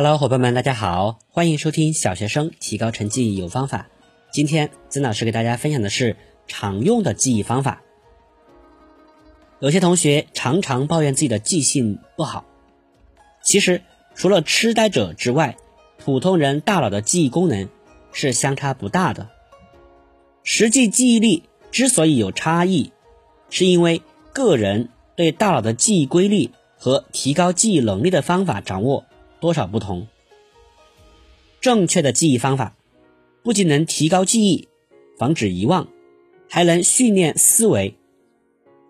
Hello，伙伴们，大家好，欢迎收听小学生提高成绩有方法。今天曾老师给大家分享的是常用的记忆方法。有些同学常常抱怨自己的记性不好，其实除了痴呆者之外，普通人大脑的记忆功能是相差不大的。实际记忆力之所以有差异，是因为个人对大脑的记忆规律和提高记忆能力的方法掌握。多少不同？正确的记忆方法不仅能提高记忆，防止遗忘，还能训练思维，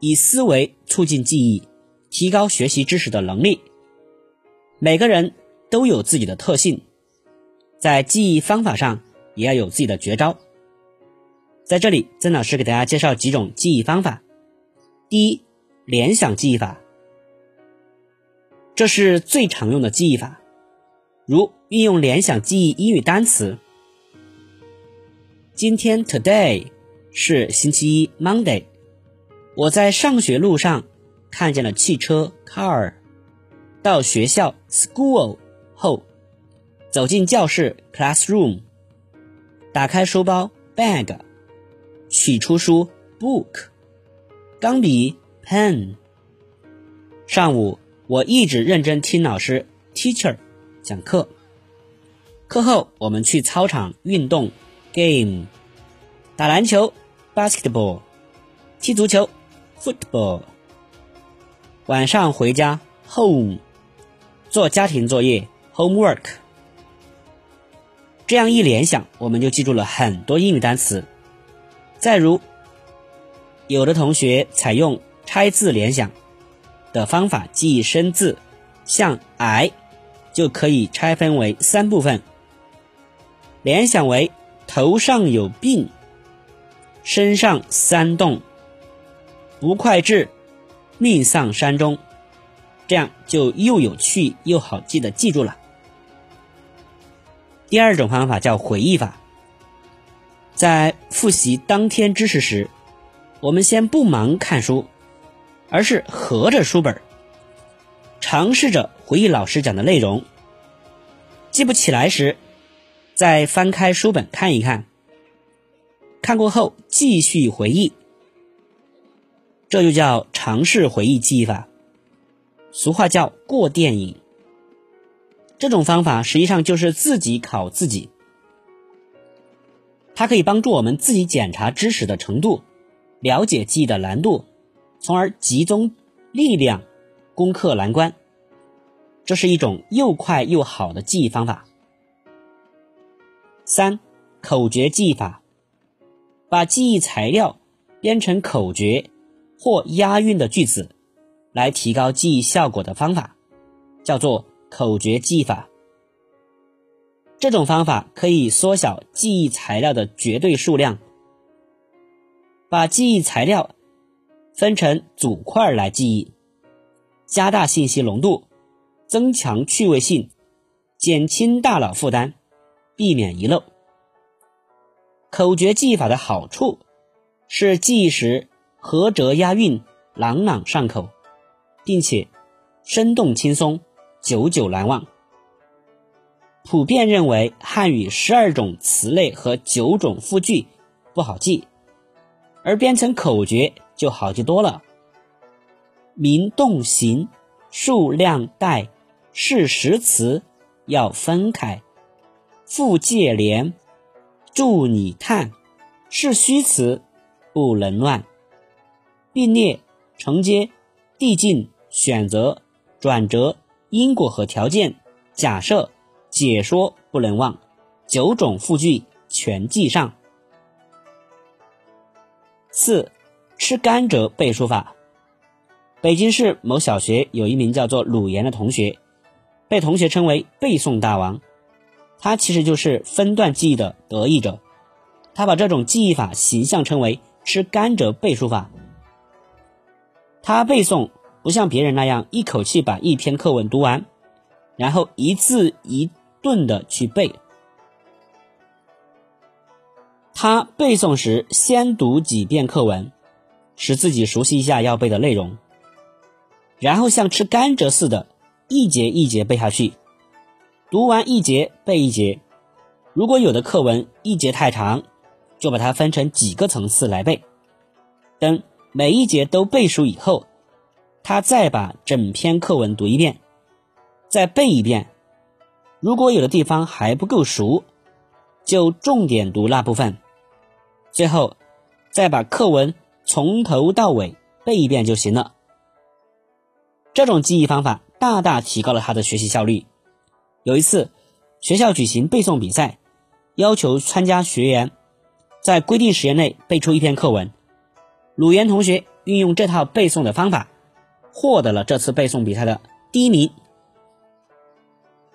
以思维促进记忆，提高学习知识的能力。每个人都有自己的特性，在记忆方法上也要有自己的绝招。在这里，曾老师给大家介绍几种记忆方法。第一，联想记忆法。这是最常用的记忆法，如运用联想记忆英语单词。今天 today 是星期一 Monday，我在上学路上看见了汽车 car，到学校 school 后，走进教室 classroom，打开书包 bag，取出书 book，钢笔 pen，上午。我一直认真听老师 teacher 讲课。课后我们去操场运动 game，打篮球 basketball，踢足球 football。晚上回家 home，做家庭作业 homework。这样一联想，我们就记住了很多英语单词。再如，有的同学采用拆字联想。的方法记忆生字，像癌就可以拆分为三部分，联想为头上有病，身上三洞，不快治，命丧山中，这样就又有趣又好记的记住了。第二种方法叫回忆法，在复习当天知识时，我们先不忙看书。而是合着书本，尝试着回忆老师讲的内容。记不起来时，再翻开书本看一看。看过后继续回忆，这就叫尝试回忆记忆法。俗话叫过电影。这种方法实际上就是自己考自己，它可以帮助我们自己检查知识的程度，了解记忆的难度。从而集中力量攻克难关，这是一种又快又好的记忆方法。三、口诀记忆法，把记忆材料编成口诀或押韵的句子，来提高记忆效果的方法，叫做口诀记忆法。这种方法可以缩小记忆材料的绝对数量，把记忆材料。分成组块来记忆，加大信息浓度，增强趣味性，减轻大脑负担，避免遗漏。口诀记忆法的好处是记忆时合辙押韵，朗朗上口，并且生动轻松，久久难忘。普遍认为汉语十二种词类和九种复句不好记，而编成口诀。就好记多了。名动形数量代是实词要分开，复借连助你探是虚词不能乱，并列承接递进选择转折因果和条件假设解说不能忘，九种复句全记上。四。吃甘蔗背书法。北京市某小学有一名叫做鲁岩的同学，被同学称为背诵大王。他其实就是分段记忆的得意者。他把这种记忆法形象称为“吃甘蔗背书法”。他背诵不像别人那样一口气把一篇课文读完，然后一字一顿的去背。他背诵时先读几遍课文。使自己熟悉一下要背的内容，然后像吃甘蔗似的，一节一节背下去。读完一节背一节。如果有的课文一节太长，就把它分成几个层次来背。等每一节都背熟以后，他再把整篇课文读一遍，再背一遍。如果有的地方还不够熟，就重点读那部分。最后再把课文从头到尾背一遍就行了。这种记忆方法大大提高了他的学习效率。有一次，学校举行背诵比赛，要求参加学员在规定时间内背出一篇课文。鲁源同学运用这套背诵的方法，获得了这次背诵比赛的第一名。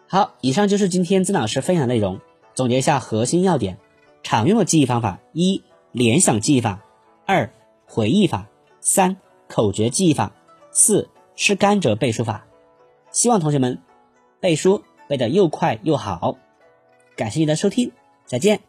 好，以上就是今天曾老师分享的内容。总结一下核心要点：常用的记忆方法一、联想记忆法；二、回忆法；三、口诀记忆法；四、吃甘蔗背书法。希望同学们背书背的又快又好。感谢你的收听，再见。